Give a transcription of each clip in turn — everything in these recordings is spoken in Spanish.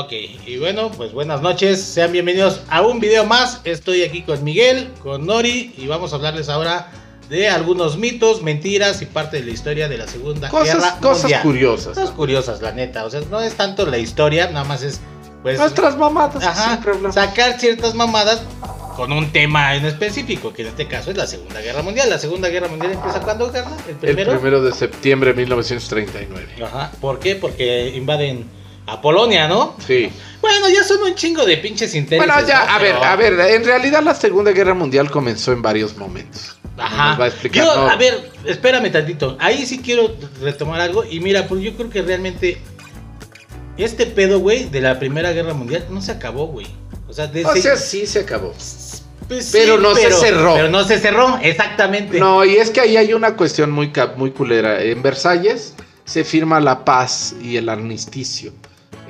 Ok, y bueno, pues buenas noches, sean bienvenidos a un video más. Estoy aquí con Miguel, con Nori y vamos a hablarles ahora de algunos mitos, mentiras y parte de la historia de la Segunda Cosas, Guerra cosas Mundial. curiosas. Cosas curiosas, la neta. O sea, no es tanto la historia, nada más es pues Nuestras mamadas. ajá, sacar ciertas mamadas con un tema en específico, que en este caso es la Segunda Guerra Mundial. La Segunda Guerra Mundial empieza cuando, Carla? El El primero. primero de septiembre de 1939. Ajá. ¿Por qué? Porque invaden a Polonia, ¿no? Sí. Bueno, ya son un chingo de pinches intereses. Bueno, ya, ¿no? a ver, a ver, en realidad la Segunda Guerra Mundial comenzó en varios momentos. Ajá. Nos va a explicar. Yo, ¿no? a ver, espérame tantito. Ahí sí quiero retomar algo. Y mira, pues yo creo que realmente este pedo, güey, de la Primera Guerra Mundial no se acabó, güey. O sea, de O sea, sí se acabó. pues sí, pero no se cerró. Pero no se cerró, exactamente. No, y es que ahí hay una cuestión muy, muy culera. En Versalles se firma la paz y el armisticio.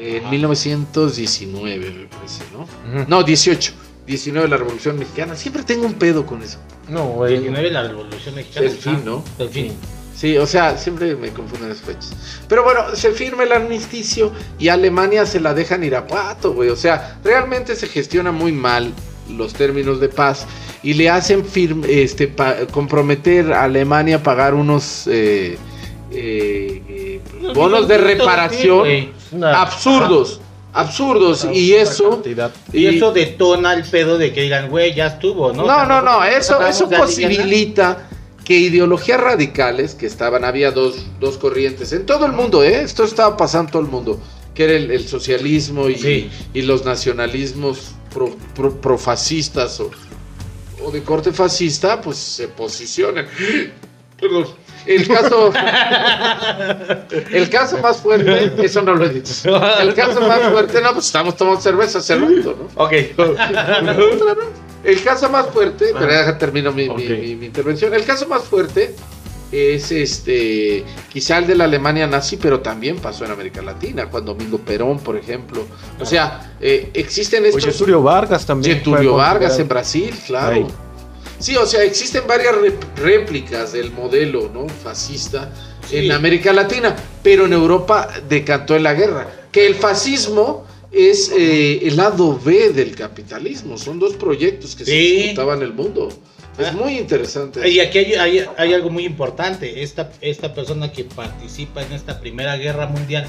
En Ajá. 1919, me parece, ¿no? No, 18. 19 la Revolución Mexicana. Siempre tengo un pedo con eso. No, güey. 19 la Revolución Mexicana. El fin, ¿no? El fin. Sí, o sea, siempre me confunden las fechas. Pero bueno, se firma el armisticio y a Alemania se la dejan ir a pato, güey. O sea, realmente se gestiona muy mal los términos de paz y le hacen firm- este, pa- comprometer a Alemania a pagar unos eh, eh, eh, bonos de reparación. Una- absurdos, absurdos. Y eso... cantidad. Y, eso detona el pedo de que digan, güey, ya estuvo, ¿no? No, O sea, no, no, eso, eso posibilita que ideologías radicales que estaban, había dos, dos corrientes en todo el mundo, ¿eh? esto estaba pasando en todo el mundo, que era el, el socialismo y, Sí. y los nacionalismos pro- pro- profascistas o, o de corte fascista, pues se posicionan. Perdón. El caso, el caso más fuerte, eso no lo he dicho. El caso más fuerte, no, pues estamos tomando cerveza hace rato, ¿no? Ok. El caso más fuerte, pero ya termino mi, mi- Ok. mi- mi intervención. El caso más fuerte es este, quizá el de la Alemania nazi, pero también pasó en América Latina, cuando Domingo Perón, por ejemplo. O sea, eh, existen Oye, estos. Tulio Vargas también. Getulio Vargas en. Brasil, claro. Ahí. Sí, o sea, existen varias réplicas del modelo ¿no? fascista Sí. en América Latina, pero en Europa decantó en la guerra. Que el fascismo es eh, el lado B del capitalismo, son dos proyectos que Sí. se disputaban el mundo. Es Ah. muy interesante. Y aquí hay, hay- hay algo muy importante. Esta, esta persona que participa en esta Primera Guerra Mundial,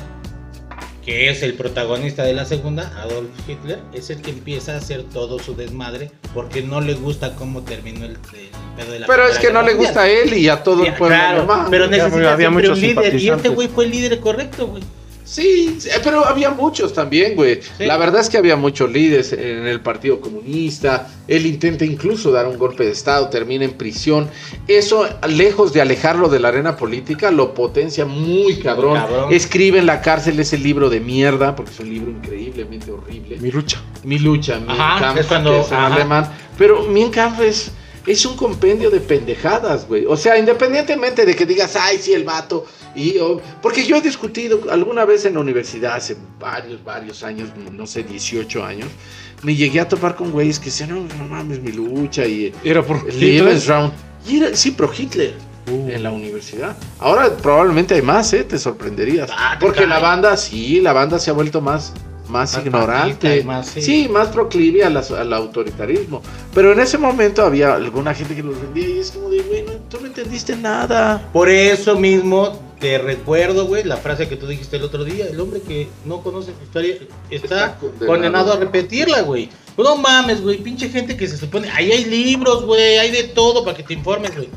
que es el protagonista de la Segunda, Adolf Hitler, es el que empieza a hacer todo su desmadre porque no le gusta cómo terminó el, el pedo de la Pero es que no le gusta a él y a todo Sí, el pueblo claro, pero necesita había siempre un muchos líder. Y este güey fue el líder correcto, güey. Sí, sí, pero había muchos también, güey. Sí. La verdad es que había muchos líderes en el Partido Comunista. Él intenta incluso dar un golpe de Estado, termina en prisión. Eso, lejos de alejarlo de la arena política, lo potencia muy cabrón. Cabrón. Escribe en la cárcel ese libro de mierda, porque es un libro increíblemente horrible. Mi lucha. Mi lucha, mi Kampf, es cuando- que es en alemán. Pero mi es, es un compendio de pendejadas, güey. O sea, independientemente de que digas, ay, sí, el vato. Y, o- porque yo he discutido alguna vez en la universidad, hace varios, varios años, no sé, 18 años, me llegué a topar con güeyes que decían, no, no mames, mi lucha y Era por el Lebensraum. Y era, sí, pro Hitler. En la universidad. Ahora probablemente hay más, ¿eh? Te sorprenderías. Ah, Porque la banda, sí, la banda se ha vuelto más, más, Más ignorante. más, sí. sí. más proclive a las- al autoritarismo. Pero en ese momento había alguna gente que los vendía y es como de, güey, no, tú no entendiste nada. Por eso mismo te recuerdo, güey, la frase que tú dijiste el otro día, el hombre que no conoce su historia está, Está condenado. condenado. a repetirla, güey. Pues no mames, güey, pinche gente que se supone, ahí hay libros, güey, hay de todo para que te informes, güey.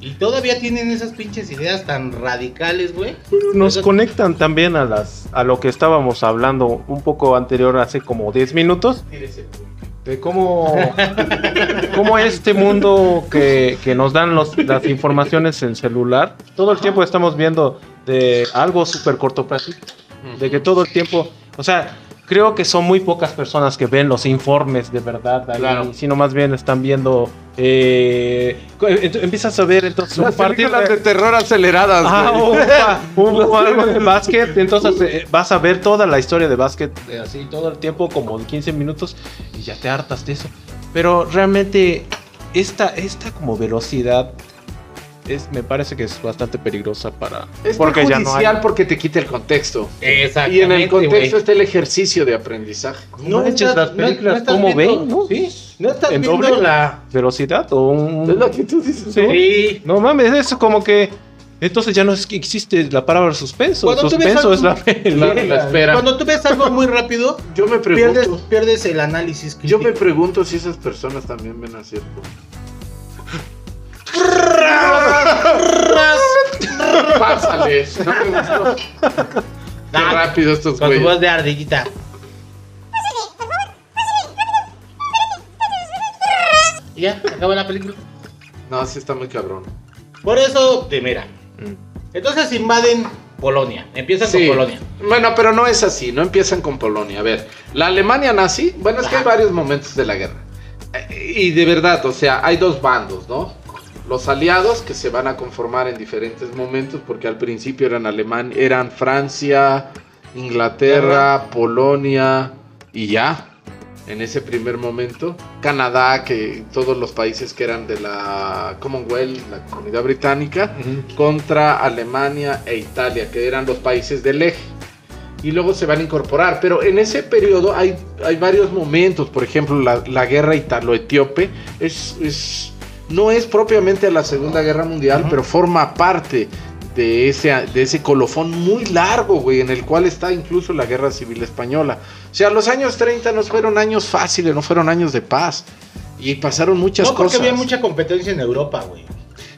Y todavía tienen esas pinches ideas tan radicales, güey. Nos Esas- conectan también a las a lo que estábamos hablando un poco anterior, hace como 10 minutos, de cómo, cómo este mundo que, que nos dan los- las informaciones en celular, todo el tiempo estamos viendo de algo súper cortoplacista, de que todo el tiempo, o sea, creo que son muy pocas personas que ven los informes de verdad, ahí, Claro. sino más bien están viendo, eh, ent- empiezas a ver entonces un Las películas de terror aceleradas. Ah, hubo algo de básquet, entonces eh, vas a ver toda la historia de básquet eh, así todo el tiempo, como en 15 minutos, y ya te hartas de eso. Pero realmente esta, esta como velocidad es, me parece que es bastante peligrosa para... Es porque ya no hay... porque te quita el contexto. Exactamente. Y en el contexto güey. está el ejercicio de aprendizaje. No manches, las películas, estás ¿cómo viendo- ven, no? Sí, no estás ¿En viendo doble? la. ¿Velocidad o un...? Es lo que tú dices. Sí. ¿no? Sí. No mames, eso como que... Entonces ya no es que existe la palabra suspenso. Cuando tú ves suspenso es la, algo- la- la espera. Cuando tú ves algo muy rápido, Yo me pierdes, pregunto. pierdes el análisis Yo crítico. me pregunto si esas personas también ven a cierto. Pásale. No me gustó. Qué rápido estos Con güeyes. voz de ardillita. Ya, acaba la película. No, sí está muy cabrón. Por eso, de mira. Entonces invaden Polonia. Empiezan Sí. con Polonia. Bueno, pero no es así, no empiezan con Polonia. A ver, la Alemania nazi, bueno, es que hay varios momentos de la guerra. Eh, Y de verdad, o sea, hay dos bandos, ¿no? Los aliados que se van a conformar en diferentes momentos, porque al principio eran Alemania, eran Francia, Inglaterra, Polonia y ya. En ese primer momento, Canadá, que todos los países que eran de la Commonwealth, la comunidad británica, contra Alemania e Italia, que eran los países del eje. Y luego se van a incorporar. Pero en ese periodo hay, hay varios momentos. Por ejemplo, la, la guerra italo-etíope es, es- no es propiamente la Segunda Guerra Mundial, pero forma parte de ese, de ese colofón muy largo, güey, en el cual está incluso la Guerra Civil Española. O sea, los años 30 no fueron años fáciles, no fueron años de paz. Y pasaron muchas no, porque cosas. había mucha competencia en Europa, güey.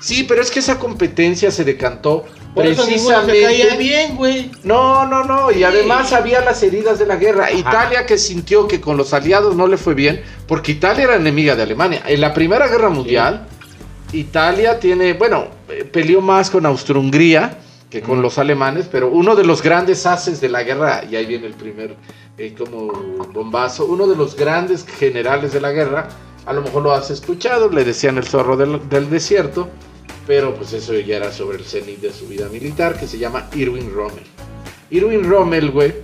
Sí, pero es que esa competencia se decantó Por eso ninguno se caía precisamente. bien, güey. No, no, no. Y Sí. además había las heridas de la guerra. Italia que sintió que con los aliados no le fue bien, porque Italia era enemiga de Alemania. En la Primera Guerra Mundial, Italia tiene, bueno, eh, peleó más con Austro-Hungría que con los alemanes, pero uno de los grandes haces de la guerra, y ahí viene el primer eh, como bombazo, uno de los grandes generales de la guerra, a lo mejor lo has escuchado, le decían el zorro del, del desierto, pero pues eso ya era sobre el cenit de su vida militar, que se llama Irwin Rommel. Irwin Rommel, güey,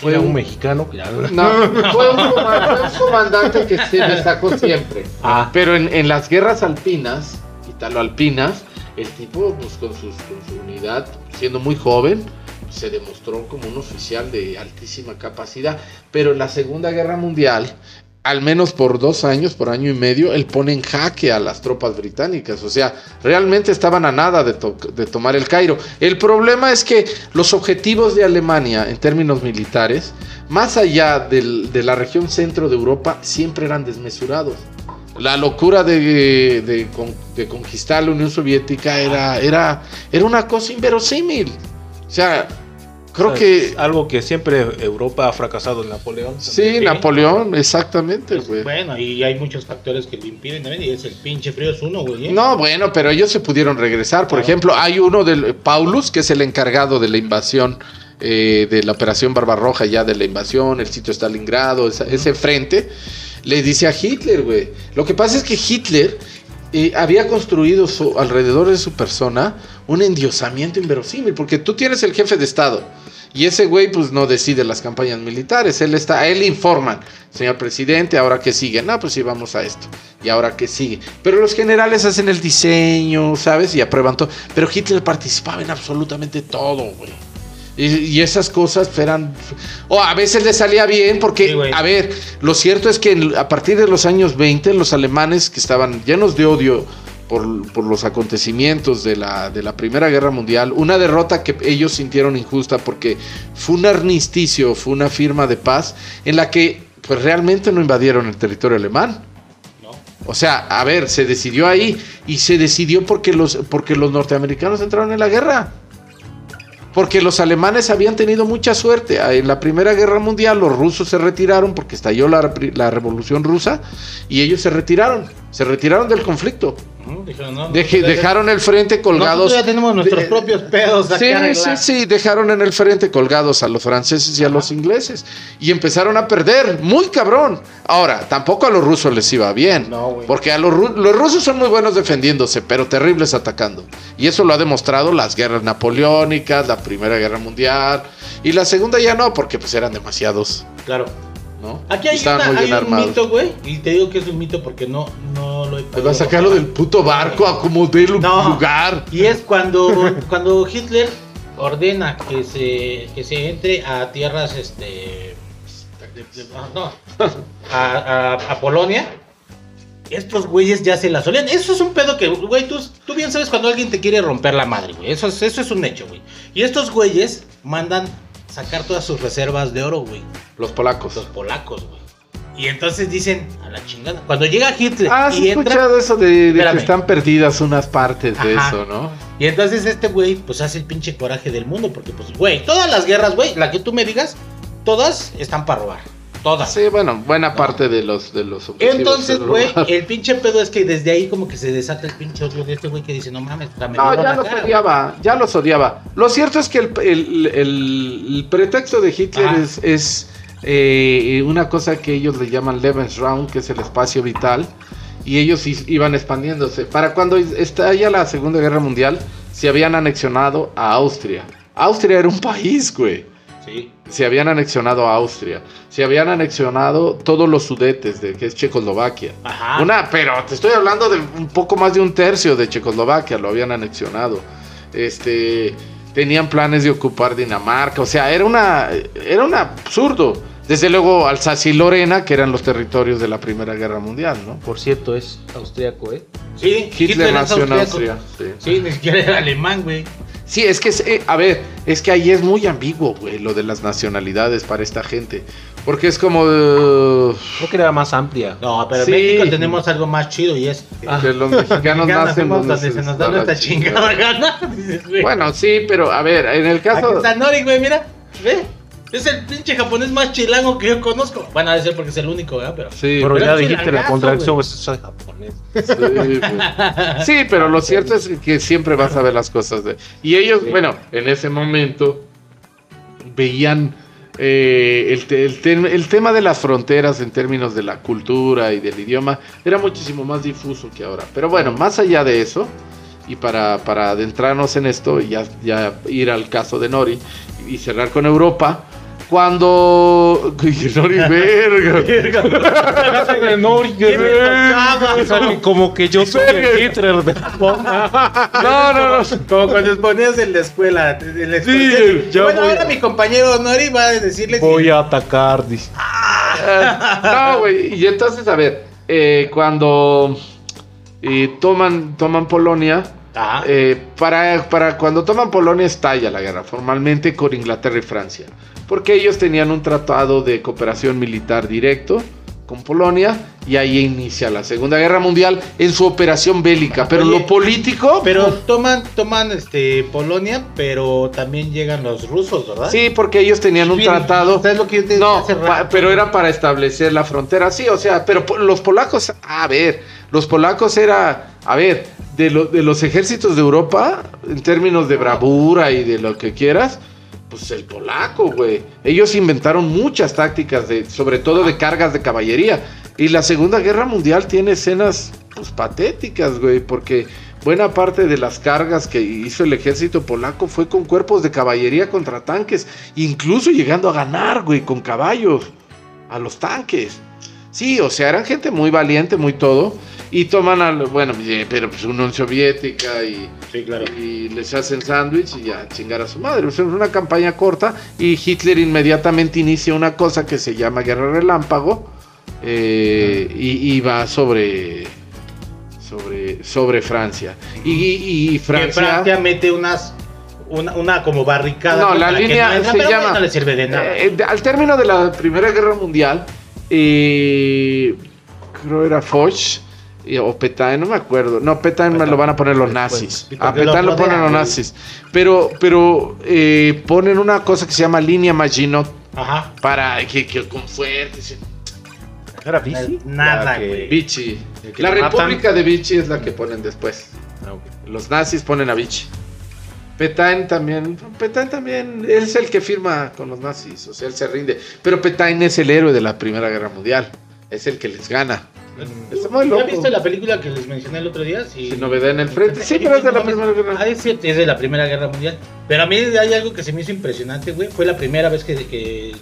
Fue un mexicano. ya. no, fue un, un comandante que se destacó siempre. Ah. Pero en, en las guerras alpinas, italo-alpinas, el tipo, pues con, sus- con su unidad, siendo muy joven, se demostró como un oficial de altísima capacidad. Pero en la Segunda Guerra Mundial, al menos por dos años, por año y medio, él pone en jaque a las tropas británicas. O sea, realmente estaban a nada de, to- de tomar el Cairo. El problema es que los objetivos de Alemania en términos militares, más allá de la región centro de Europa, siempre eran desmesurados. La locura de, de con- de conquistar la Unión Soviética era, era, era una cosa inverosímil. O sea, creo O sea, que... algo que siempre Europa ha fracasado en Napoleón. Sí, Napoleón, exactamente, güey. Bueno, y hay muchos factores que lo impiden también. Y es el pinche frío, es uno, güey. ¿eh? No, bueno, pero ellos se pudieron regresar. Por Claro. ejemplo, hay uno del Paulus, que es el encargado de la invasión eh, de la operación Barbarroja, ya de la invasión, el sitio Stalingrado, esa- ese frente, le dice a Hitler, güey. Lo que pasa es que Hitler eh, había construido alrededor de su persona un endiosamiento inverosímil, porque tú tienes el jefe de Estado. Y ese güey pues no decide las campañas militares, él está, a él informan, señor presidente, ahora que sigue, no, pues sí, vamos a esto, y ahora que sigue. Pero los generales hacen el diseño, ¿sabes? Y aprueban todo. Pero Hitler participaba en absolutamente todo, güey. Y, y esas cosas eran... O a veces le salía bien porque, Sí, a ver, lo cierto es que a partir de los años 20 los alemanes que estaban llenos de odio por, por los acontecimientos de la, de la Primera Guerra Mundial, una derrota que ellos sintieron injusta porque fue un armisticio, fue una firma de paz en la que pues realmente no invadieron el territorio alemán. No. O sea, a ver, se decidió ahí y se decidió porque los, porque los norteamericanos entraron en la guerra. Porque los alemanes habían tenido mucha suerte. Ah, En la Primera Guerra Mundial los rusos se retiraron porque estalló la, la Revolución Rusa y ellos se retiraron. Se retiraron del conflicto. Ujú, dijeron, no, Deje- nosotros ya- dejaron el frente colgados. Ya tenemos nuestros de- propios pedos Sí, sí, sí, dejaron en el frente colgados a los franceses y a los ingleses. Y empezaron a perder, muy cabrón. Ahora, tampoco a los rusos les iba bien. No, güey. porque a los, los rusos son muy buenos defendiéndose, pero terribles atacando. Y eso lo ha demostrado las guerras napoleónicas, la Primera Guerra Mundial. Y la segunda ya no, porque pues eran demasiados. Claro. ¿No? Aquí hay, Estaban una- muy hay bien un armados. mito, güey. Y te digo que es un mito porque no, no lo he Te va a sacar lo del puto barco a como de No. lugar. Y es cuando, cuando Hitler ordena que se, que se entre a tierras, este, de- de- no, a, a- a Polonia. Estos güeyes ya se la solían. Eso es un pedo que, güey, tú, tú bien sabes cuando alguien te quiere romper la madre, güey. Eso es, eso es un hecho, güey. Y estos güeyes mandan sacar todas sus reservas de oro, güey. Los polacos. Los polacos, güey. Y entonces dicen, a la chingada. Cuando llega Hitler Ah, sí y he entra, escuchado eso de, de que están perdidas unas partes de Ajá. eso, ¿no? Y entonces este güey, pues hace el pinche coraje del mundo, porque pues, güey, todas las guerras, güey, la que tú me digas, todas están para robar. Todas. Sí, bueno, buena parte de los de los Entonces, es güey, el pinche pedo es que desde ahí como que se desata el pinche odio de este güey que dice, no mames, la me No, ya los cara, odiaba, ya los odiaba. Lo cierto es que el, el- el- el pretexto de Hitler es, es, eh, una cosa que ellos le llaman Lebensraum, que es el espacio vital, y ellos iban expandiéndose. Para cuando estalla la Segunda Guerra Mundial, se habían anexionado a Austria. Austria era un país, güey. Sí. Se habían anexionado a Austria. Se habían anexionado todos los sudetes de que es Checoslovaquia. Ajá. Una, pero te estoy hablando de un poco más de un tercio de Checoslovaquia, lo habían anexionado. Este, tenían planes de ocupar Dinamarca, o sea, era una, era un absurdo. Desde luego Alsacia y Lorena, que eran los territorios de la Primera Guerra Mundial, ¿no? Por cierto, es austriaco, ¿eh? Sí, Hitler, es nació en austriaco. Austria. Sí. Sí, ni siquiera era alemán, güey. Sí, es que, es- eh, a ver, es que ahí es muy ambiguo, güey, lo de las nacionalidades para esta gente. Porque es como... eh, Creo que era más amplia. No, pero Sí. en México tenemos algo más chido y es... que los mexicanos nacen donde se nos da nuestra chingada gana. Bueno, sí, pero a ver, en el Aquí caso... está Nori, güey, mira. Ve. Es el pinche japonés más chilango que yo conozco. Bueno, debe ser porque es el único, ¿verdad? Pero. Sí, Pero pero ya dijiste la contracción, pues soy japonés. Sí, pues. Sí, pero lo cierto es que siempre vas a ver las cosas de... Y ellos, bueno, en ese momento veían eh, el, te- el te- el tema de las fronteras en términos de la cultura y del idioma era muchísimo más difuso que ahora. Pero bueno, más allá de eso, y para, para adentrarnos en esto y ya, ya ir al caso de Nori y cerrar con Europa, cuando... Nori, verga. Nori, ¿Qué me tocaba? Como que yo soy el Hitler de No, no, no. Como cuando exponías en la escuela. en la escuela. Sí, ya bueno, voy ahora mi compañero Nori va a decirles. Voy a atacar, dice. No, güey. Y entonces, a ver, eh, cuando eh, toman, toman Polonia, eh, para, para cuando toman Polonia estalla la guerra formalmente con Inglaterra y Francia. Porque ellos tenían un tratado de cooperación militar directo con Polonia y ahí inicia la Segunda Guerra Mundial en su operación bélica. Pero Oye, lo político... Pero toman, toman este Polonia, pero también llegan los rusos, ¿verdad? Sí, porque ellos tenían un Bien, tratado... ¿Sabes lo que yo te No, pa- pero era para establecer la frontera, sí, o sea, pero los polacos, a ver, los polacos era, a ver, de, lo- de los ejércitos de Europa, en términos de bravura y de lo que quieras, pues el polaco, güey. Ellos inventaron muchas tácticas, de, sobre todo de cargas de caballería. Y la Segunda Guerra Mundial tiene escenas, pues, patéticas, güey, porque buena parte de las cargas que hizo el ejército polaco fue con cuerpos de caballería contra tanques, incluso llegando a ganar, güey, con caballos a los tanques. Sí, o sea, eran gente muy valiente, muy todo. Y toman al, bueno, eh, pero pues Unión Soviética y, Sí, claro. y les hacen sándwich y ya chingar a su madre. O sea, es una campaña corta y Hitler inmediatamente inicia una cosa que se llama Guerra Relámpago eh, y, y va sobre, sobre, sobre Francia. Y, y- y Que Francia... Francia mete unas. Una, una como barricada. No, la que línea no entra, se llama- No le sirve de nada. Eh, al término de la Primera Guerra Mundial, eh, creo era Foch o Petain, no me acuerdo. No, Petain me lo van a poner los nazis. A lo Petain lo ponen los nazis. Pero, pero eh, ponen una cosa que se llama línea Maginot Ajá. para que, que con fuertes. ¿Era bici? Nada, güey. Vichy. La matan. República de Vichy es la que ponen después. Ah. Los nazis ponen a Vichy. Petain también, Petain también, él es el que firma con los nazis, o sea, él se rinde. Pero Petain es el héroe de la Primera Guerra Mundial, es el que les gana. Está muy ¿Ya viste la película que les mencioné el otro día? Sí. Sin novedad en el frente. Sí, pero es de la Primera Guerra Ah, es de la Primera Guerra Mundial. Pero a mí hay algo que se me hizo impresionante, güey. Fue la primera vez que, que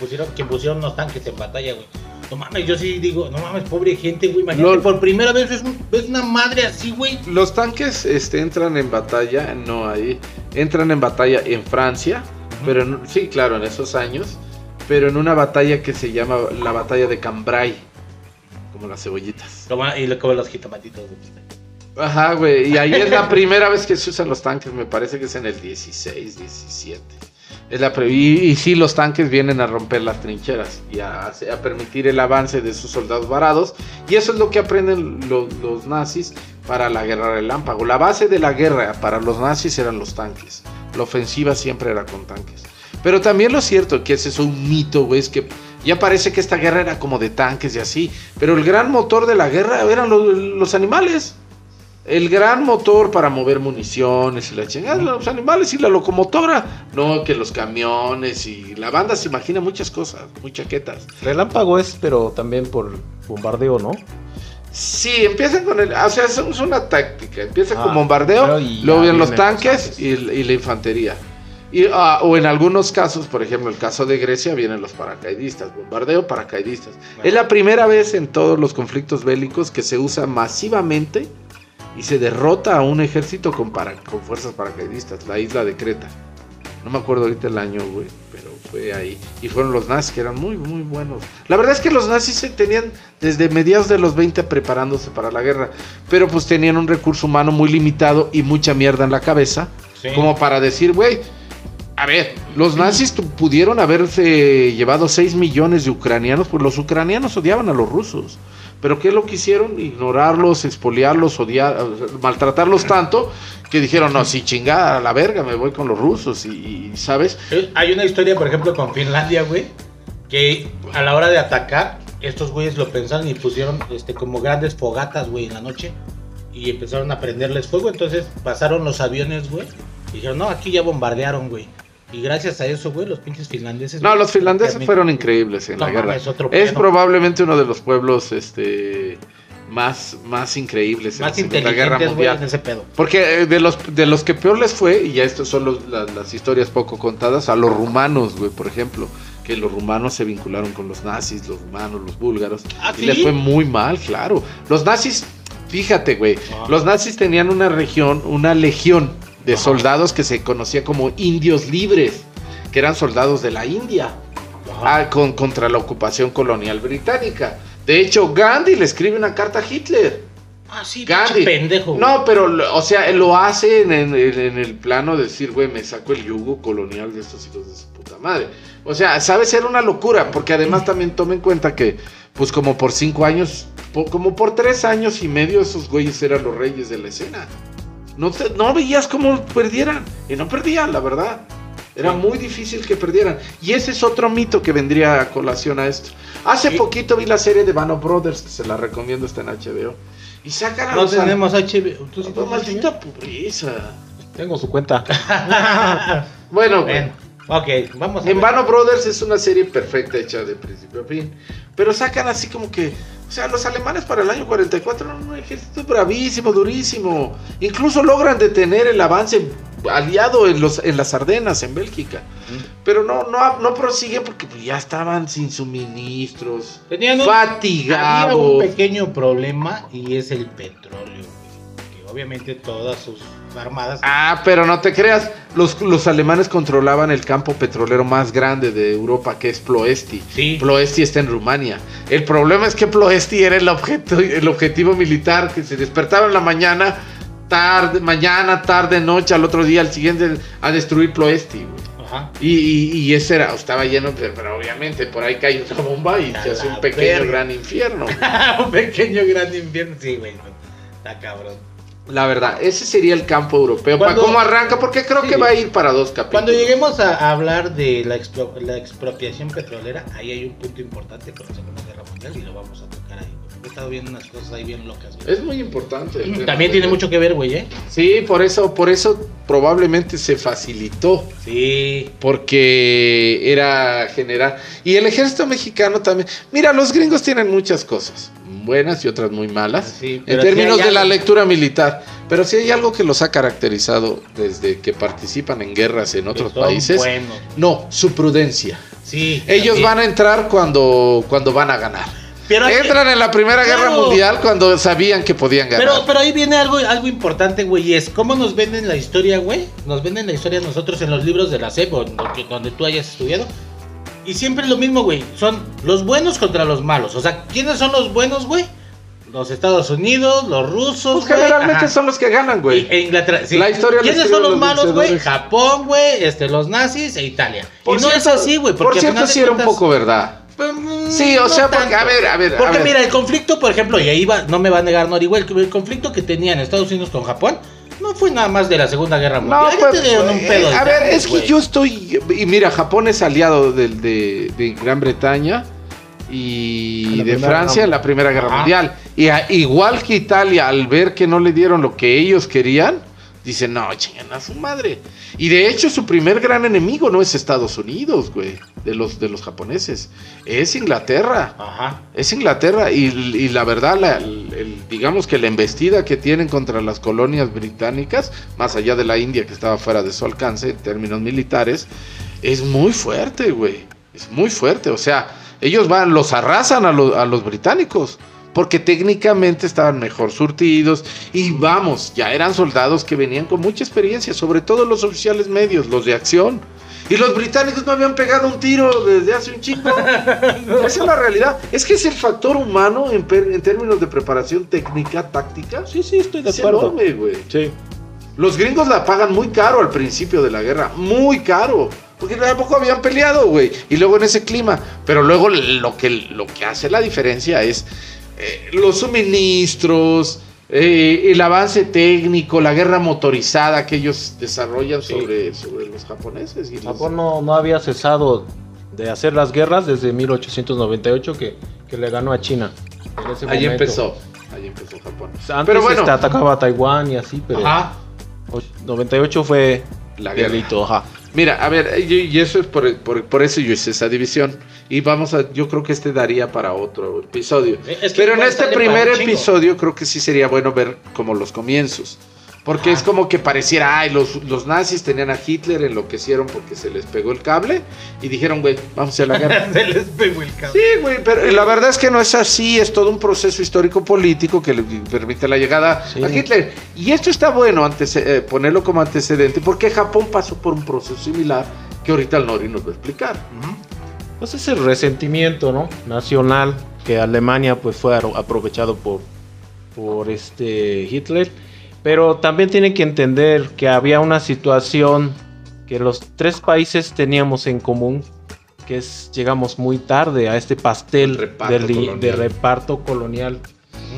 pusieron, que pusieron unos tanques en batalla, güey. No mames, yo sí digo, no mames, pobre gente, güey. Imagínate, No. por primera vez ves, un- ves una madre así, güey. Los tanques este, entran en batalla, no ahí, entran en batalla en Francia, pero en- sí, claro, en esos años, pero en una batalla que se llama la batalla de Cambrai, como las cebollitas. Como, y lo- como los jitomatitos, güey. Ajá, güey, y ahí es la primera vez que se usan los tanques, me parece que es en el 16, 17. Es la y, y sí, los tanques vienen a romper las trincheras y a, a permitir el avance de sus soldados varados. Y eso es lo que aprenden los, los nazis para la guerra relámpago. La base de la guerra para los nazis eran los tanques. La ofensiva siempre era con tanques. Pero también lo cierto, que ese es un mito, güey, es que ya parece que esta guerra era como de tanques y así. Pero el gran motor de la guerra eran los, los animales. El gran motor para mover municiones y la chingada, los animales y la locomotora. No, que los camiones y la banda se imagina muchas cosas, muy chaquetas. Relámpago es, pero también por bombardeo, ¿no? Sí, empiezan con el. O sea, es, una táctica. Empieza Ah, con bombardeo, pero y luego vienen los tanques y la infantería. Y, ah, o en algunos casos, por ejemplo, el caso de Grecia, vienen los paracaidistas. Bombardeo, paracaidistas. Es la primera vez en todos los conflictos bélicos que se usa masivamente y se derrota a un ejército con, para- con fuerzas paracaidistas, la isla de Creta. No me acuerdo ahorita el año, güey, pero fue ahí. Y fueron los nazis que eran muy, muy buenos. La verdad es que los nazis se tenían desde mediados de los 20 preparándose para la guerra, pero pues tenían un recurso humano muy limitado y mucha mierda en la cabeza, Sí. como para decir, güey, a ver, los nazis pudieron haberse llevado 6 millones de ucranianos, pues los ucranianos odiaban a los rusos. Pero ¿qué es lo que hicieron? Ignorarlos, expoliarlos, odiar, maltratarlos tanto que dijeron, no, sí, chingada, a la verga, me voy con los rusos. Y, y, ¿sabes? Eh, Hay una historia, por ejemplo, con Finlandia, güey, que a la hora de atacar, estos güeyes lo pensaron y pusieron este, como grandes fogatas, güey, en la noche. Y empezaron a prenderles fuego. Entonces pasaron los aviones, güey. Y dijeron, no, aquí ya bombardearon, güey. Y gracias a eso, güey, los pinches finlandeses. No, los finlandeses fueron increíbles en No la guerra. Es probablemente uno de los pueblos este, más, más increíbles en la Segunda Guerra Mundial. ese pedo. Porque eh, de los, de los que peor les fue, y ya estas son los- la- las historias poco contadas, a los rumanos, güey, por ejemplo, que los rumanos se vincularon con los nazis, los rumanos, los búlgaros, ¿Ah, y sí? les fue muy mal, claro. Los nazis, fíjate, güey, Ah. los nazis tenían una región, una legión de soldados que se conocía como indios libres, que eran soldados de la India. Ajá. Ah, con, contra la ocupación colonial británica. De hecho, Gandhi le escribe una carta a Hitler. Ah, sí, Gandhi. pendejo. No, pero, o sea, lo hace en, en- en el plano de decir, güey, me saco el yugo colonial de estos hijos de su puta madre. O sea, sabe ser una locura, porque además también toma en cuenta que, pues como por cinco años, po- como por tres años y medio, esos güeyes eran los reyes de la escena. No, te- no veías cómo perdieran, y no perdían, la verdad. Era muy difícil que perdieran. Y ese es otro mito que vendría a colación a esto. Hace Sí. poquito vi la serie de Band of Brothers, que se la recomiendo, está en HBO. Y sacan a No tenemos HBO. ¿Tú sí maldita pobreza. Tengo su cuenta. Bueno. Ven, ok, vamos a En ver. Brothers es una serie perfecta hecha de principio a fin. Pero sacan así como que. O sea, los alemanes para el año 44 eran un ejército bravísimo, durísimo. Incluso logran detener el avance aliado en, los, en las Ardenas, en Bélgica. Pero no, no, no prosiguen porque pues, ya estaban sin suministros. Tenían un, había un fatigados. pequeño problema y es el petróleo, obviamente todas sus armadas. Ah, pero no te creas, los, los alemanes controlaban el campo petrolero más grande de Europa, que es Ploesti. sí, Ploesti está en Rumania. El problema es que Ploesti era el, objeto, el objetivo militar que se despertaba en la mañana, tarde, mañana, tarde, noche, al otro día, al siguiente, a destruir Ploesti. ajá. Y, y, y ese era, estaba lleno, pero, pero obviamente por ahí cae otra bomba y se hace un pequeño verga. gran infierno. un pequeño gran infierno. Sí, güey. Está cabrón. La verdad, ese sería el campo europeo. ¿Para cómo arranca? Porque creo Sí. que va a ir para dos capítulos. Cuando lleguemos a hablar de la, expro- la expropiación petrolera, ahí hay un punto importante con la Segunda Guerra Mundial y lo vamos a tocar ahí. He estado viendo unas cosas ahí bien locas. güey. Es muy importante. También tiene mucho que ver, güey, ¿eh? Sí, por eso, por eso probablemente se facilitó. Sí. Porque era general. Y el ejército mexicano también. Mira, los gringos tienen muchas cosas. Buenas y otras muy malas. Sí, en términos de la lectura militar. Pero sí hay algo que los ha caracterizado desde que participan en guerras en otros países. No, su prudencia. Sí. Ellos también. van a entrar cuando, cuando van a ganar. Pero Entran en la Primera Guerra. Mundial cuando sabían que podían ganar. Pero, pero ahí viene algo, algo importante, güey, y es cómo nos venden la historia, güey. Nos venden la historia nosotros en los libros de la SEP o donde, donde tú hayas estudiado. Y siempre es lo mismo, güey. Son los buenos contra los malos. O sea, ¿quiénes son los buenos, güey? Los Estados Unidos, los rusos. Pues generalmente ajá. son los que ganan, güey. e Inglaterra. sí. La historia ¿Quiénes son los los malos, güey? Japón, güey, este, los nazis e Italia. Por y no cierto- es así, güey. Por cierto, sí era un poco verdad. Pues, mm, Sí, o sea, porque, a ver, a ver, a Porque ver. mira, el conflicto, por ejemplo, y ahí va, no me va a negar Nori, güey, el conflicto que tenían Estados Unidos con Japón no fue nada más de la Segunda Guerra No, Mundial. ya pues, te dieron un eh, pedo de a ver, es que yo estoy. Y mira, Japón es aliado del- de, de Gran Bretaña y de Primera Francia en la Primera Guerra. Mundial. Y a- igual que Italia, al ver que no le dieron lo que ellos querían, dicen, no, chingan a su madre. Y de hecho, su primer gran enemigo no es Estados Unidos, güey, de los, de los japoneses, es Inglaterra. Ajá. Es Inglaterra y, y la verdad, la- el- el- digamos que la embestida que tienen contra las colonias británicas, más allá de la India que estaba fuera de su alcance en términos militares, es muy fuerte, güey. Es muy fuerte. O sea, ellos van, los arrasan a, los- a los británicos. Porque técnicamente estaban mejor surtidos y vamos, ya eran soldados que venían con mucha experiencia, sobre todo los oficiales medios, los de acción. Y los británicos no habían pegado un tiro desde hace un chingo. Esa es la realidad. Es que es el factor humano en, en términos de preparación técnica, táctica. Sí, sí, estoy de Es acuerdo. enorme, güey. Sí. Los gringos la pagan muy caro al principio de la guerra. Muy caro. Porque tampoco habían peleado, güey. Y luego en ese clima. Pero luego lo que, lo que hace la diferencia es eh, los suministros, eh, el avance técnico, la guerra motorizada que ellos desarrollan Sí. sobre, sobre los japoneses. Y los- Japón no, no había cesado de hacer las guerras desde 1898 que, que le ganó a China. Ahí empezó. Ahí empezó Japón. Antes Pero bueno. este, atacaba a Taiwán y así, pero Ajá. och- 98 fue La guerra. delito, ajá. Mira, a ver, y, eso es por, por, por eso yo hice esa división. Y vamos a, yo creo que este daría para otro episodio. Es que Pero en este primer episodio creo que sí sería bueno ver como los comienzos. Porque Ajá. es como que pareciera, ay, los, los nazis tenían a Hitler, enloquecieron porque se les pegó el cable y dijeron, güey, vamos a la guerra. Se les pegó el cable. Sí, güey, pero la verdad es que no es así, es todo un proceso histórico-político que le permite la llegada Sí. a Hitler. Y esto está bueno antece- eh, ponerlo como antecedente, porque Japón pasó por un proceso similar que ahorita el Nori nos va a explicar. Ujú. Pues ese resentimiento, ¿no? Nacional que Alemania pues fue aprovechado por, por este Hitler. Pero también tiene que entender que había una situación que los tres países teníamos en común, que es llegamos muy tarde a este pastel Reparto de, reparto colonial.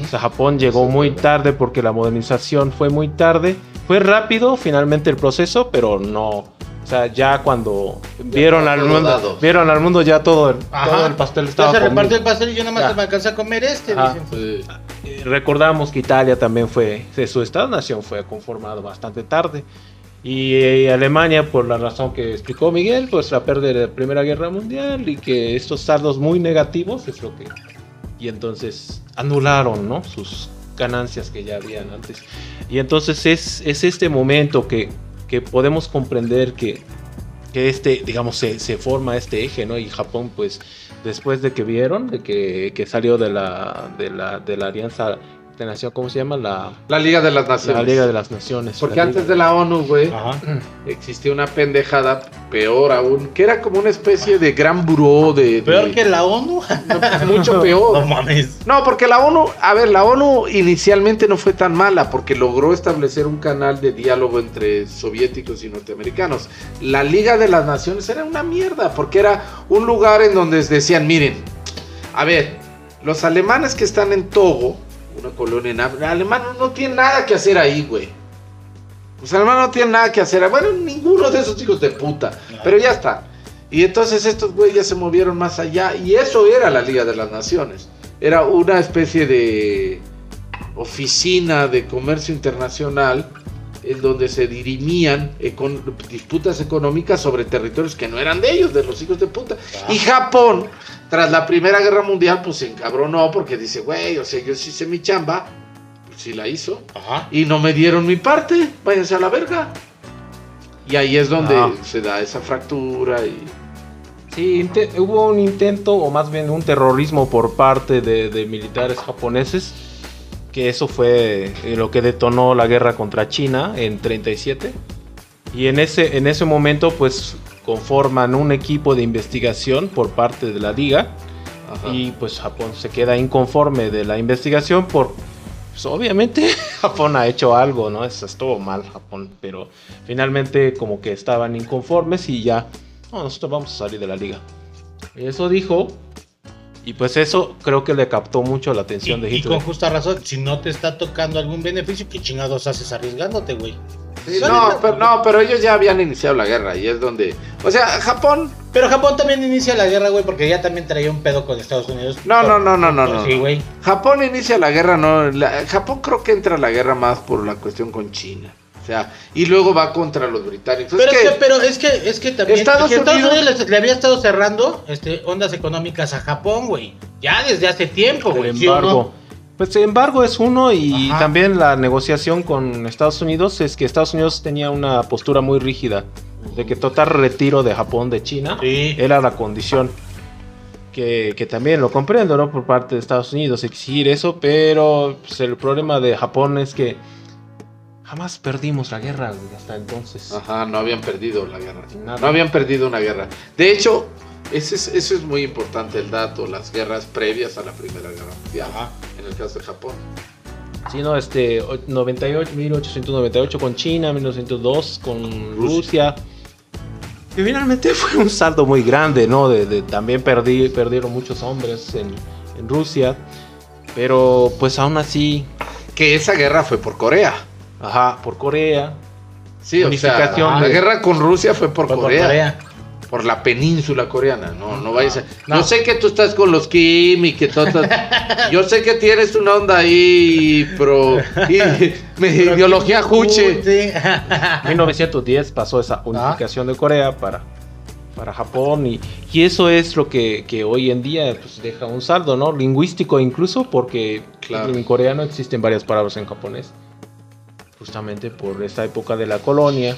O sea, Japón llegó Eso muy tarde porque la modernización fue muy tarde. Fue rápido finalmente el proceso, pero no. O sea, ya cuando vieron al mundo, vieron al mundo ya todo el, todo el pastel estaba se comido. repartió el pastel y yo nada más me alcancé a comer este. Dicen. Eh, Recordamos que Italia también fue, su estado-nación fue conformado bastante tarde. Y eh, Alemania, por la razón que explicó Miguel, pues la pérdida de la Primera Guerra Mundial y que estos saldos muy negativos es lo que... Y entonces anularon, ¿no? Sus ganancias que ya habían antes. Y entonces es, es este momento que, que podemos comprender que, que este, digamos, se, se forma este eje, ¿no? Y Japón, pues, después de que vieron, de que, que salió de la, de la, de la alianza de nación, ¿cómo se llama? La, La Liga de las Naciones. la Liga de las Naciones. Porque la antes Liga- de la ONU, güey, existía una pendejada peor aún, que era como una especie de gran buró de... de- Peor que la ONU. Mucho peor. No mames. No, porque la ONU, a ver, la ONU inicialmente no fue tan mala porque logró establecer un canal de diálogo entre soviéticos y norteamericanos. La Liga de las Naciones era una mierda porque era un lugar en donde decían, miren, a ver, los alemanes que están en Togo, una colonia en África, alemanes no tienen nada que hacer ahí, güey. Los alemanes no tienen nada que hacer. Bueno, ninguno de esos hijos de puta. Pero ya está. Y entonces estos güeyes ya se movieron más allá. Y eso era la Liga de las Naciones. Era una especie de oficina de comercio internacional en donde se dirimían econ- disputas económicas sobre territorios que no eran de ellos, de los hijos de puta. Y Japón, tras la Primera Guerra Mundial, pues se encabronó porque dice, güey, o sea, yo sí hice mi chamba, pues sí la hizo, Ajá. y no me dieron mi parte, váyanse a la verga. Y ahí es donde Ah. se da esa fractura y... Sí, hubo un intento, o más bien un terrorismo por parte de, de militares japoneses, que eso fue eh, lo que detonó la guerra contra China en 37. Y en ese, en ese momento, pues, conforman un equipo de investigación por parte de la liga. Ajá. Y pues Japón se queda inconforme de la investigación por... Pues obviamente Japón ha hecho algo, ¿no? Eso estuvo mal Japón, pero finalmente como que estaban inconformes y ya, no, nosotros vamos a salir de la liga. Y eso dijo, y pues eso creo que le captó mucho la Y, atención de y Hitler. con justa razón, si no te está tocando algún beneficio, ¿qué chingados haces arriesgándote, güey? Sí, no, pero, no, pero ellos ya habían iniciado la guerra y es donde... O sea, Japón... Pero Japón también inicia la guerra, güey, porque ya también traía un pedo con Estados Unidos. No, no, no, no, no, Pues no. Sí, güey. Japón inicia la guerra, no... la- Japón creo que entra a la guerra más por la cuestión con China. O sea, y luego va contra los británicos. Pero es es, que, que, pero es que, es que también Estados que Estados Unidos- Unidos le, le había estado cerrando este, ondas económicas a Japón, güey. Ya desde hace tiempo, güey. ¿sí o no? embargo. Pues el embargo es uno y Ajá. también la negociación con Estados Unidos es que Estados Unidos tenía una postura muy rígida de que total retiro de Japón de China Sí. era la condición. Que, que también lo comprendo, ¿no? Por parte de Estados Unidos exigir eso, pero pues, el problema de Japón es que jamás perdimos la guerra güey, hasta entonces. Ajá, no habían perdido la guerra. Nada. No habían perdido una guerra. De hecho, ese es, eso es muy importante el dato, las guerras previas a la Primera Guerra Mundial, Ajá. en el caso de Japón. Sí, no, este, o- 98, 1898 con China, 1902 con Rusia. Que finalmente fue un saldo muy grande, ¿no? De, de- también perdí, perdieron muchos hombres en, en Rusia. Pero pues aún así, Que esa guerra fue por Corea. Ajá, por Corea. Sí, o sea, Unificación la de- guerra con Rusia fue por, Fue por Corea, por la península coreana. No, no vayas a... No. Yo sé que tú estás con los Kim y que estás- Yo sé que tienes una onda ahí, pro... y- me- ideología juche. Sí. 1910 pasó esa unificación de Corea para, para Japón y, y eso es lo que, que hoy en día pues, deja un saldo, ¿no? Lingüístico incluso porque Claro. en coreano existen varias palabras en japonés. Justamente por esta época de la colonia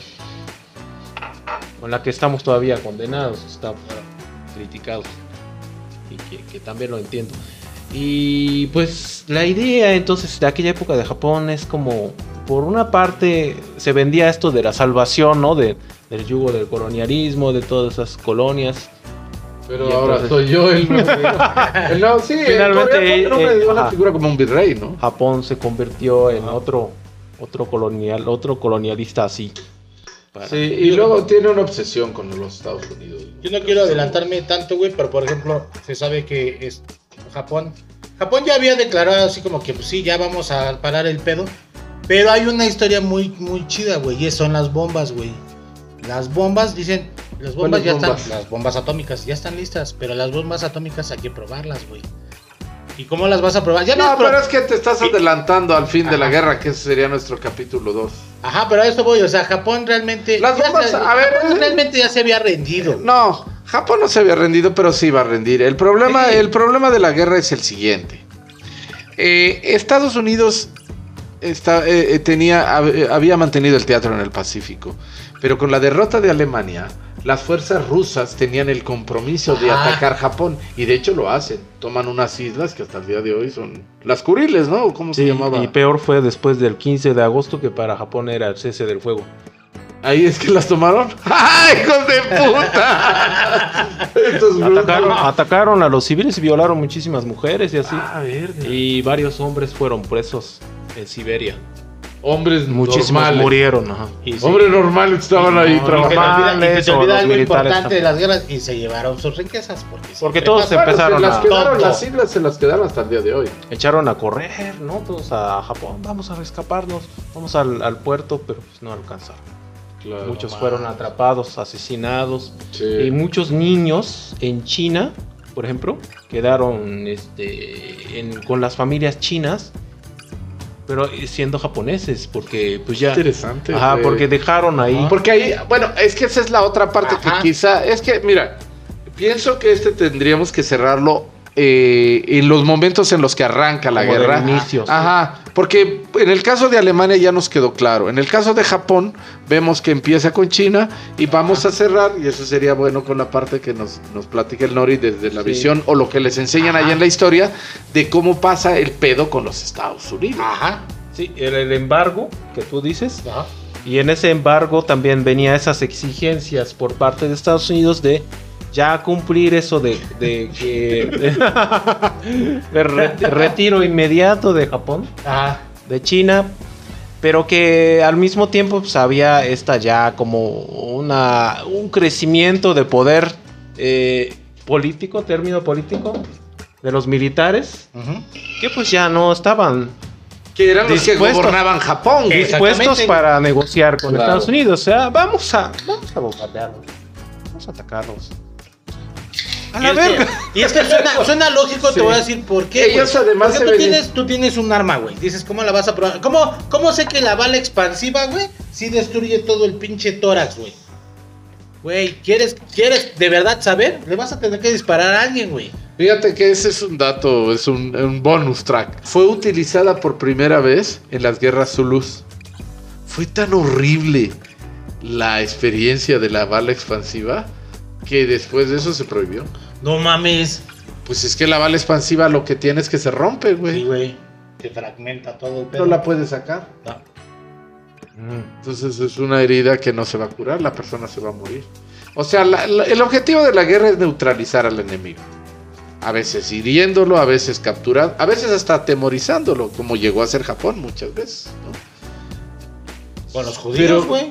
con la que estamos todavía condenados, estamos criticados y que, que también lo entiendo. Y pues la idea entonces de aquella época de Japón es como, por una parte se vendía esto de la salvación, ¿no? De, del yugo del colonialismo, de todas esas colonias. Pero ahora soy yo el nuevo- sí, Finalmente, no me dio una figura como un virrey, ¿no? Japón se convirtió en otro, otro colonial, otro colonialista así. Para- Sí, y luego tiene una obsesión con los Estados Unidos. Yo no quiero adelantarme tanto, güey, pero por ejemplo, se sabe que es Japón. Japón ya había declarado así como que, pues sí, ya vamos a parar el pedo. Pero hay una historia muy, muy chida, güey, y son las bombas, güey. Las bombas, dicen, las bombas ¿Cuáles ya bombas? están, las bombas atómicas ya están listas, pero las bombas atómicas hay que probarlas, güey. ¿Y cómo las vas a probar? Ya No, pero es que te estás adelantando al fin de la guerra, que ese sería nuestro capítulo 2. Ajá, pero a esto voy, o sea, Japón realmente... Las bombas, se- a ver, Japón eh, realmente ya se había rendido. No, Japón no se había rendido, pero sí iba a rendir. El problema, Sí. el problema de la guerra es el siguiente. Eh, Estados Unidos está- eh, tenía, hab- había mantenido el teatro en el Pacífico, pero con la derrota de Alemania, las fuerzas rusas tenían el compromiso de atacar Japón, y de hecho lo hacen. Toman unas islas que hasta el día de hoy son las Kuriles, ¿no? ¿Cómo se llamaba? y peor fue después del 15 de agosto que para Japón era el cese del fuego. Ahí es que las tomaron. ¡Ay, hijos de puta! Estos. Atacaron, atacaron a los civiles y violaron muchísimas mujeres y así. Ah. Y varios hombres fueron presos en Siberia. Hombres Muchísimos normales. murieron. ajá. Y sí. Hombres normales estaban ahí se trabajando. y se olvida algo importante de las guerras y se llevaron sus riquezas. Porque, Porque todos se empezaron las a- quedaron, las islas se las quedaron hasta el día de hoy. Echaron a correr, ¿no? Todos a Japón. Vamos a escaparnos. Vamos al, al puerto, pero pues no alcanzaron. Muchos fueron atrapados, asesinados. Y muchos niños en China, por ejemplo, quedaron este, en- con las familias chinas, pero siendo japoneses, porque pues ya... Interesante. Ajá, güey. porque dejaron ahí... Porque ahí, bueno, es que esa es la otra parte Ajá. que quizá, es que, mira, pienso que este tendríamos que cerrarlo eh, en los momentos en los que arranca la Como guerra. inicio, sí. Ajá, porque en el caso de Alemania ya nos quedó claro. En el caso de Japón, vemos que empieza con China y vamos a cerrar, y eso sería bueno con la parte que nos, nos platica el Nori desde la Sí. visión o lo que les enseñan Ajá. allá en la historia de cómo pasa el pedo con los Estados Unidos. Ajá. Sí, el, el embargo que tú dices. Ajá. Y en ese embargo también venía esas exigencias por parte de Estados Unidos de ya cumplir eso de, de que de, de re- retiro inmediato de Japón, Ajá. de China, pero que al mismo tiempo pues, había esta ya como una un crecimiento de poder eh, político, término político de los militares, que pues ya no estaban Que eran los que Dispuestos. gobernaban Japón. dispuestos para negociar con Claro. Estados Unidos. O sea, vamos a, vamos a bombardearlos. Vamos a atacarlos. A Y la es, verga. que, y es que suena, suena lógico, Sí. te voy a decir por qué. Ellos güey. además Porque se tú tienes, tú tienes un arma, güey. Dices, ¿cómo la vas a probar? ¿Cómo, ¿Cómo sé que la bala expansiva, güey, sí destruye todo el pinche tórax, güey? Güey, ¿quieres, ¿quieres de verdad saber? Le vas a tener que disparar a alguien, güey. Fíjate que ese es un dato, es un, un bonus track. Fue utilizada por primera vez en las guerras Zulus. Fue tan horrible la experiencia de la bala expansiva que después de eso se prohibió. No mames. Pues es que la bala expansiva lo que tiene es que se rompe, Sí, güey. güey. Te fragmenta todo el pedo. no la puedes sacar. No. Entonces es una herida que no se va a curar, la persona se va a morir. O sea, la- la- el objetivo de la guerra es neutralizar al enemigo. A veces hiriéndolo, a veces capturando, a veces hasta atemorizándolo, como llegó a ser Japón muchas veces. ¿no? Con los judíos, güey.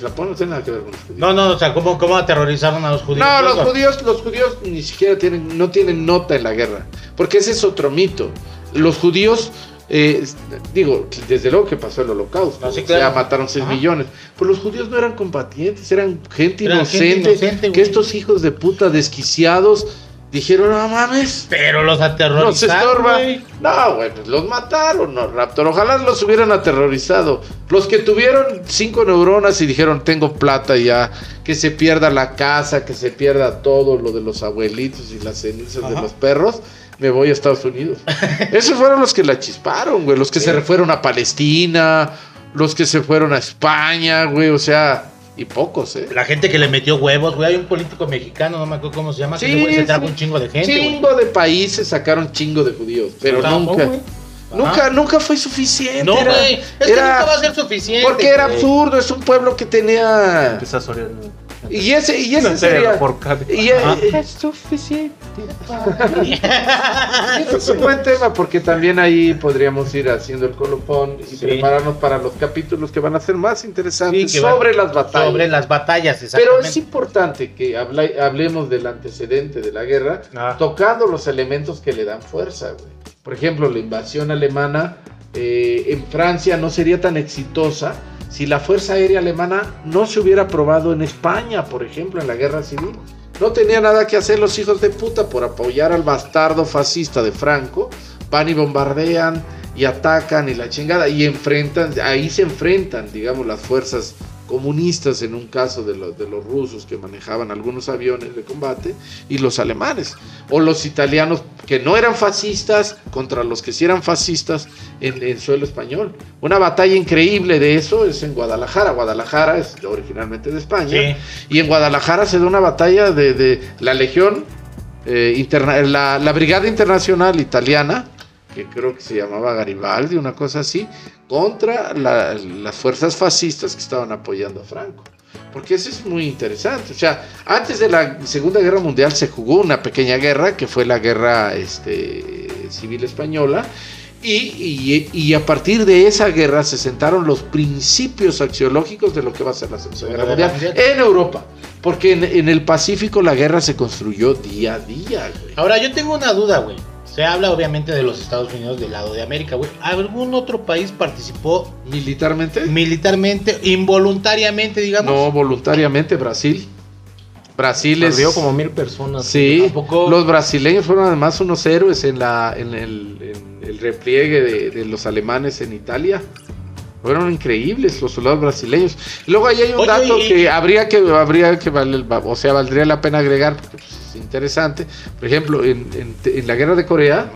Japón no tiene nada que ver con los judíos. No, no, o sea, ¿cómo, cómo aterrorizaron a los judíos? No, los judíos, los judíos ni siquiera tienen, no tienen nota en la guerra, porque ese es otro mito. Los judíos, eh, digo, desde luego que pasó el holocausto, No, sí, o sea, claro. mataron 6 Ajá. millones, pero los judíos no eran combatientes, eran gente Eran gente inocente, que estos hijos de puta desquiciados dijeron, no mames, Pero los aterrorizaron, estorba. güey. No, güey, pues los mataron, no, Raptor. Ojalá los hubieran aterrorizado. Los que tuvieron cinco neuronas y dijeron, tengo plata ya, que se pierda la casa, que se pierda todo lo de los abuelitos y las cenizas de los perros, me voy a Estados Unidos. Esos fueron los que la chisparon, güey. Los que se fueron a Palestina, los que se fueron a España, güey, o sea, y pocos, ¿eh? La gente que le metió huevos, güey. Hay un político mexicano, no me acuerdo cómo se llama, que Sí, se sí. trajo un chingo de gente, güey. Chingo de países sacaron chingo de judíos, pero Tampoco, nunca, güey. nunca, Ajá. nunca fue suficiente. No, era- güey. Es que era- nunca va a ser suficiente. Porque era absurdo, es un pueblo que tenía. Empieza a sonar- Y ese, y ese No sería. por Y, Ajá. eh, Es suficiente. Y ese es un buen tema porque también ahí podríamos ir haciendo el colofón y Sí. prepararnos para los capítulos que van a ser más interesantes Sí, que van- sobre las batallas. Sobre las batallas, Pero exactamente. es importante que habla- hablemos del antecedente de la guerra, Ah. tocando los elementos que le dan fuerza. güey. Por ejemplo, la invasión alemana eh, en Francia no sería tan exitosa si la Fuerza Aérea Alemana no se hubiera probado en España, por ejemplo, en la Guerra Civil. No tenía nada que hacer los hijos de puta por apoyar al bastardo fascista de Franco. Van y bombardean y atacan y la chingada y enfrentan, ahí se enfrentan, digamos, las fuerzas comunistas en un caso de los, de los rusos que manejaban algunos aviones de combate y los alemanes o los italianos que no eran fascistas contra los que sí eran fascistas en, en suelo español. Una batalla increíble de eso es en Guadalajara. Guadalajara es originalmente de España. Sí. Y en Guadalajara se da una batalla de, de la Legión, eh, interna- la, la Brigada Internacional Italiana, que creo que se llamaba Garibaldi, una cosa así, contra la- las fuerzas fascistas que estaban apoyando a Franco. Porque eso es muy interesante. O sea, antes de la Segunda Guerra Mundial se jugó una pequeña guerra, que fue la Guerra este, Civil Española, y, y- y a partir de esa guerra se sentaron los principios axiológicos de lo que va a ser la Segunda Guerra Mundial. en Europa. Porque en, en el Pacífico la guerra se construyó día a día, güey. Ahora, yo tengo una duda, güey. Se habla obviamente de los Estados Unidos del lado de América, güey. ¿Algún otro país participó Militarmente, militarmente, involuntariamente, digamos? no voluntariamente, Brasil. Brasil es... Perdió como mil personas. Sí, los brasileños fueron además unos héroes en, la, en, el, en el repliegue de, de los alemanes en Italia. Fueron increíbles los soldados brasileños. Luego ahí hay un Oye, dato y- que habría que, habría que valer- o sea, valdría la pena agregar, porque pues, es interesante. Por ejemplo, en, en- en la guerra de Corea,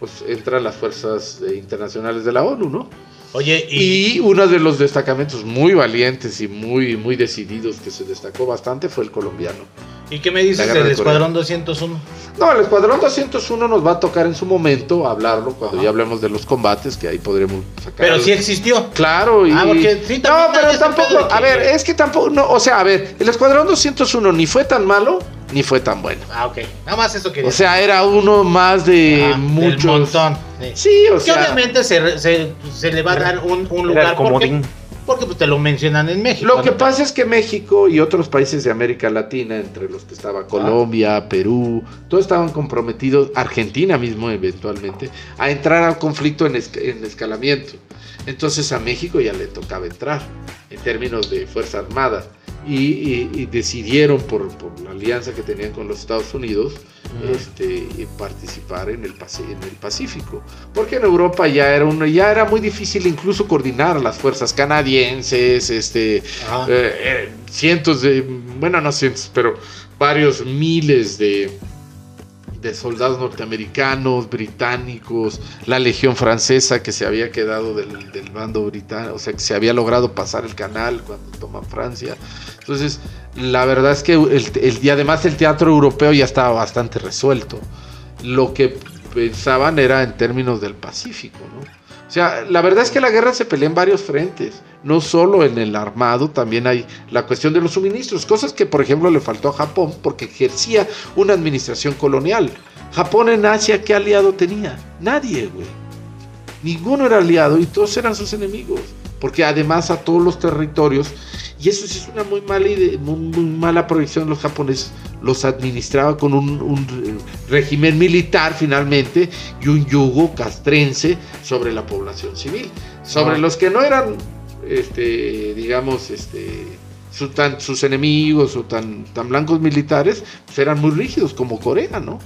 pues entran las fuerzas eh, internacionales de la ONU, ¿no? Oye, y, Y uno de los destacamentos muy valientes y muy, muy decididos que se destacó bastante fue el colombiano. ¿y qué me dices del de. Escuadrón 201? No, el Escuadrón 201 nos va a tocar en su momento hablarlo cuando Ajá. ya hablemos de los combates, que ahí podremos sacar. Pero sí existió. Claro, y... Ah, porque sí, no, pero tampoco, a ver, es que tampoco, no, o sea, a ver, el Escuadrón 201 ni fue tan malo, ni fue tan bueno. Ah, ok. Nada más eso quería O sea, era uno más de Ah, del muchos... montón. Sí. Sí, o que sea... obviamente se, re- se, se le va a dar un, lugar porque, comodín. porque pues, te lo mencionan en México. Lo que ¿no? pasa es que México y otros países de América Latina, entre los que estaba Colombia, Perú, todos estaban comprometidos, Argentina mismo eventualmente, a entrar al conflicto en, esca- en escalamiento. Entonces a México ya le tocaba entrar en términos de Fuerza Armada. Y, y- y decidieron por, por la alianza que tenían con los Estados Unidos este, y participar en el, en el Pacífico. Porque en Europa ya era, uno, ya era muy difícil incluso coordinar las fuerzas canadienses, este, Ajá. eh, eh, cientos de, bueno, no cientos, pero varios miles de, de soldados norteamericanos, británicos, la legión francesa que se había quedado del, del bando británico, o sea, que se había logrado pasar el canal cuando toman Francia. Entonces, la verdad es que el, el- y además el teatro europeo ya estaba bastante resuelto. Lo que pensaban era en términos del Pacífico, ¿no? O sea, la verdad es que la guerra se pelea en varios frentes, no solo en el armado, también hay la cuestión de los suministros, cosas que por ejemplo le faltó a Japón porque ejercía una administración colonial. Japón en Asia, ¿qué aliado tenía? Nadie, güey. Ninguno era aliado y todos eran sus enemigos. Porque además a todos los territorios, y eso sí es una muy mala, idea, muy, muy mala proyección los japoneses, los administraba con un, un régimen militar finalmente y un yugo castrense sobre la población civil. Sobre Ah. los que no eran, este, digamos, este, su- tan- sus enemigos o tan, tan blancos militares, pues eran muy rígidos como Corea, ¿no?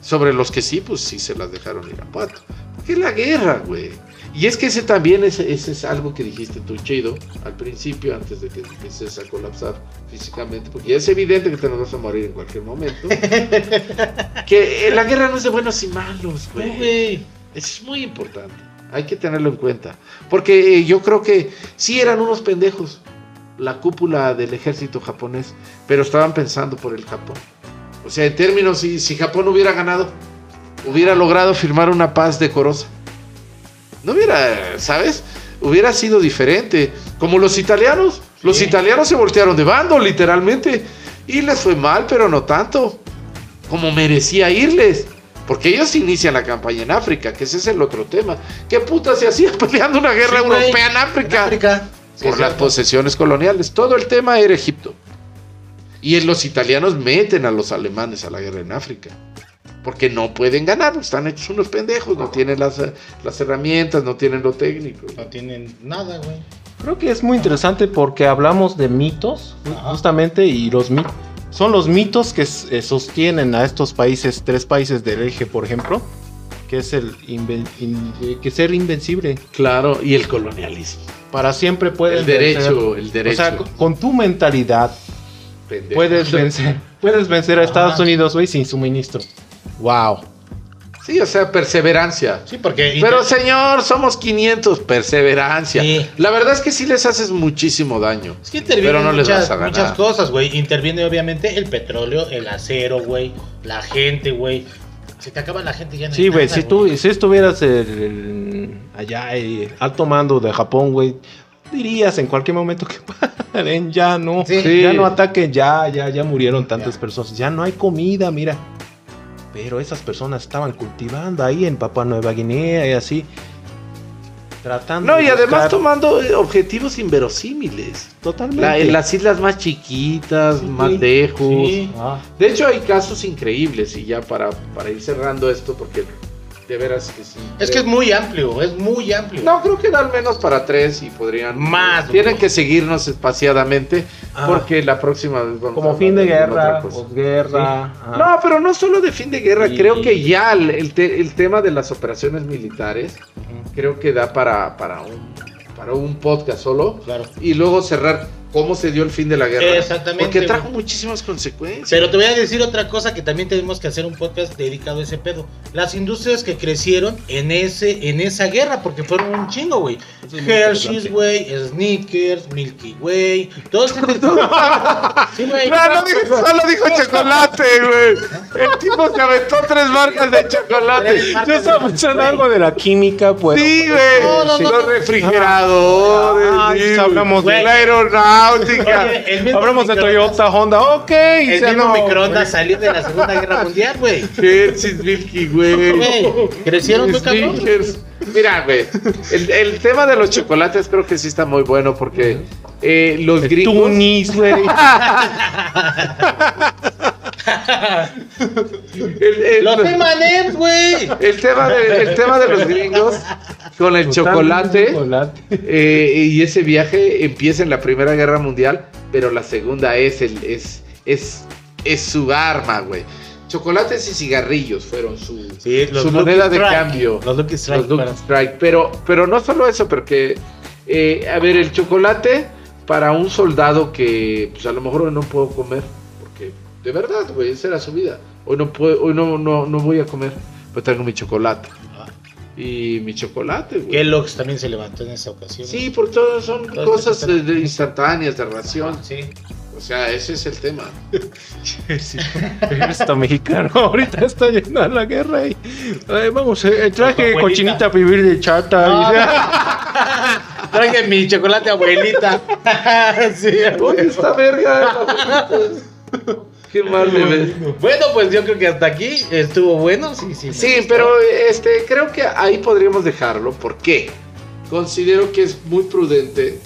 Sobre los que sí, pues sí se las dejaron ir a pato. Porque es la guerra, güey. Y es que ese también es, ese es algo que dijiste tú, Chido, al principio, antes de que empieces a colapsar físicamente, porque ya es evidente que te nos vas a morir en cualquier momento. que eh, la guerra no es de buenos y malos, güey. güey. Eso es muy importante. Hay que tenerlo en cuenta. Porque eh, yo creo que sí eran unos pendejos la cúpula del ejército japonés, pero estaban pensando por el Japón. O sea, en términos, si, si Japón hubiera ganado, hubiera logrado firmar una paz decorosa. No hubiera, ¿sabes? Hubiera sido diferente. Como los italianos. Los italianos se voltearon de bando, literalmente. Y les fue mal, pero no tanto. Como merecía irles. Porque ellos inician la campaña en África, que ese es el otro tema. ¿Qué puta se hacía peleando una guerra Sí, europea en En África? África. Sí, por las posesiones coloniales. Todo el tema era Egipto. Y los italianos meten a los alemanes a la guerra en África. Porque no pueden ganar, están hechos unos pendejos, no tienen las, eh, las herramientas, no tienen lo técnico. No tienen nada, güey. Creo que es muy interesante porque hablamos de mitos, Ajá. justamente, y los mitos son los mitos que eh, sostienen a estos países, tres países del eje, por ejemplo, que es el inven- in- eh, que ser invencible. Claro, y el colonialismo. Para siempre puedes El derecho, vencer. el derecho. O sea, con- con tu mentalidad pendejo. puedes vencer, puedes vencer a Estados Ajá. Unidos, güey, sin suministro. Wow. Sí, o sea, perseverancia. Sí, porque. Pero señor, somos 500, perseverancia. Sí. La verdad es que sí les haces muchísimo daño. Es que intervienen Pero no les muchas, vas a ganar. muchas cosas, güey. Interviene obviamente el petróleo, el acero, güey. La gente, güey. Se te acaba la gente ya no hay Sí, güey, si tú si estuvieras el- el- allá eh, alto mando de Japón, güey, dirías en cualquier momento que paren, ya no, Sí. ya no ataquen, ya, ya, ya murieron tantas personas, ya no hay comida, mira. Pero esas personas estaban cultivando ahí en Papua Nueva Guinea y así, tratando. No, de y además tomando eh, objetivos inverosímiles. totalmente. La- en las islas más chiquitas, Sí, más lejos. Sí. Ah, De hecho, hay casos increíbles, y ya para, para ir cerrando esto, porque de veras que sí. Es que es muy amplio, es muy amplio. No, creo que al menos para tres y podrían. Más, Tienen que seguirnos espaciadamente, Ah. porque la próxima vez vamos a como fin de guerra, posguerra. No, pero no solo de fin de guerra, Y- creo que ya el, el te- el tema de las operaciones militares, creo que da para, para, un, para un podcast solo. Claro. Y luego cerrar cómo se dio el fin de la guerra. Exactamente, Porque güey. trajo muchísimas consecuencias. Pero te voy a decir otra cosa que también tenemos que hacer un podcast dedicado a ese pedo. Las industrias que crecieron en ese en esa guerra, porque fueron un chingo, güey. Es Hershey's, güey, Snickers, Milky Way, todo este Sí, güey. No, no dijo, solo dijo chocolate, güey. El tipo se aventó tres marcas de chocolate. Yo estaba pensando algo de la química, pues. Sí, güey. No, no, Los refrigeradores. Ah, sí, pues güey. hablamos de- la aeronáutica. Mismo Hablamos de Toyota, Honda, ok. El mismo no, microondas salió de la Segunda Guerra Mundial, güey. Güey, Crecieron muy cabrón. Mira, güey, el, el tema de los chocolates creo que sí está muy bueno porque eh, los gringos... Tunis, güey. el, el- Los M&M's, güey. el tema de, el tema de los gringos con el chocolate Chocolate. eh, y ese viaje empieza en la Primera Guerra Mundial, pero la segunda es, el, es, es, es su arma, güey. Chocolates y cigarrillos fueron su, Sí, su moneda de Strike. cambio. Los Lucky Strike. Los para- Strike. Pero, pero no solo eso, porque, eh, a ver, el chocolate para un soldado que pues, a lo mejor hoy no puedo comer, porque de verdad, güey, esa era su vida. Hoy no puedo, hoy no, no, no voy a comer, pues tengo mi chocolate. Y mi chocolate, güey. Kellogg's también se levantó en esa ocasión. Sí, porque todas son Todas cosas de- de instantáneas, de ración. Sí. O sea, ese es el tema. Sí, Esto mexicano ahorita está yendo a la guerra y ay, vamos, eh, traje cochinita a vivir de chata. Ah, Traje mi chocolate abuelita. sí, ¿Dónde está verga? Qué mal me ves. Bueno, pues yo creo que hasta aquí estuvo bueno. Sí, sí. Sí, pero este, creo que ahí podríamos dejarlo. ¿Por qué? Considero que es muy prudente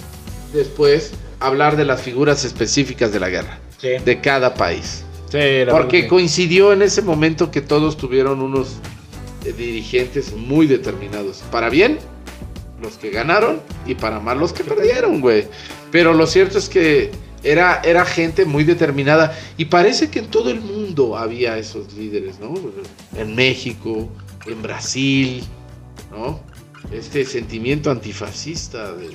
después hablar de las figuras específicas de la guerra, Sí. de cada país. Sí, la Porque verdad. coincidió en ese momento que todos tuvieron unos eh, dirigentes muy determinados. Para bien, los que ganaron, y para mal, los que perdieron, güey. Pero lo cierto es que era, era gente muy determinada. Y parece que en todo el mundo había esos líderes, ¿no? En México, en Brasil, ¿no? Este sentimiento antifascista de,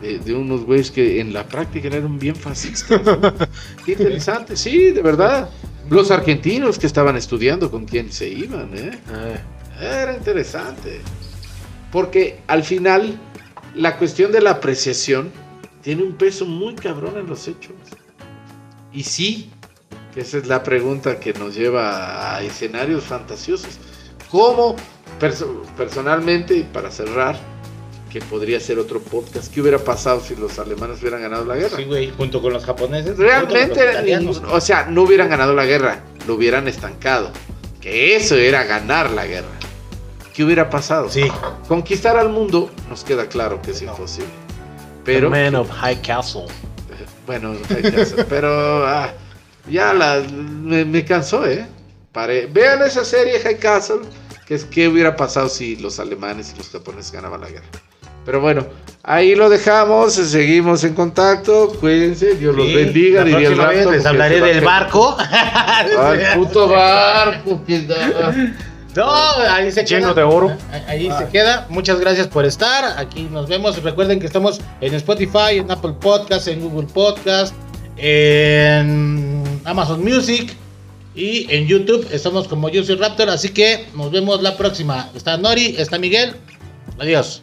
de- de unos güeyes que en la práctica eran bien fascistas. ¿no? Qué interesante, sí, de verdad. Los argentinos que estaban estudiando con quién se iban, ¿eh? Ah, Era interesante. Porque al final, la cuestión de la apreciación tiene un peso muy cabrón en los hechos. Y sí, esa es la pregunta que nos lleva a escenarios fantasiosos. ¿Cómo, perso- personalmente, y para cerrar, que podría ser otro podcast, qué hubiera pasado si los alemanes hubieran ganado la guerra? Sí, güey, junto con los japoneses. Realmente, los o sea, no hubieran ganado la guerra, lo hubieran estancado. Que eso era ganar la guerra. ¿Qué hubiera pasado? Sí. Conquistar al mundo nos queda claro que es No. imposible. The Pero, Man of High Castle. bueno, que hacer, pero ah, ya la, me, me cansó, ¿eh? Paré. Vean esa serie High Castle, que es qué hubiera pasado si los alemanes y los japoneses ganaban la guerra. Pero bueno, ahí lo dejamos, seguimos en contacto, cuídense, Dios los Sí, bendiga, la diría el próxima vez rato, les hablaré del barco. Al puto barco. No, ahí se Lleno queda. de oro. Ahí se queda. Muchas gracias por estar. Aquí nos vemos. Recuerden que estamos en Spotify, en Apple Podcast, en Google Podcast, en Amazon Music y en YouTube. Estamos como Yo soy Raptor. Así que nos vemos la próxima. Está Nori, está Miguel. Adiós.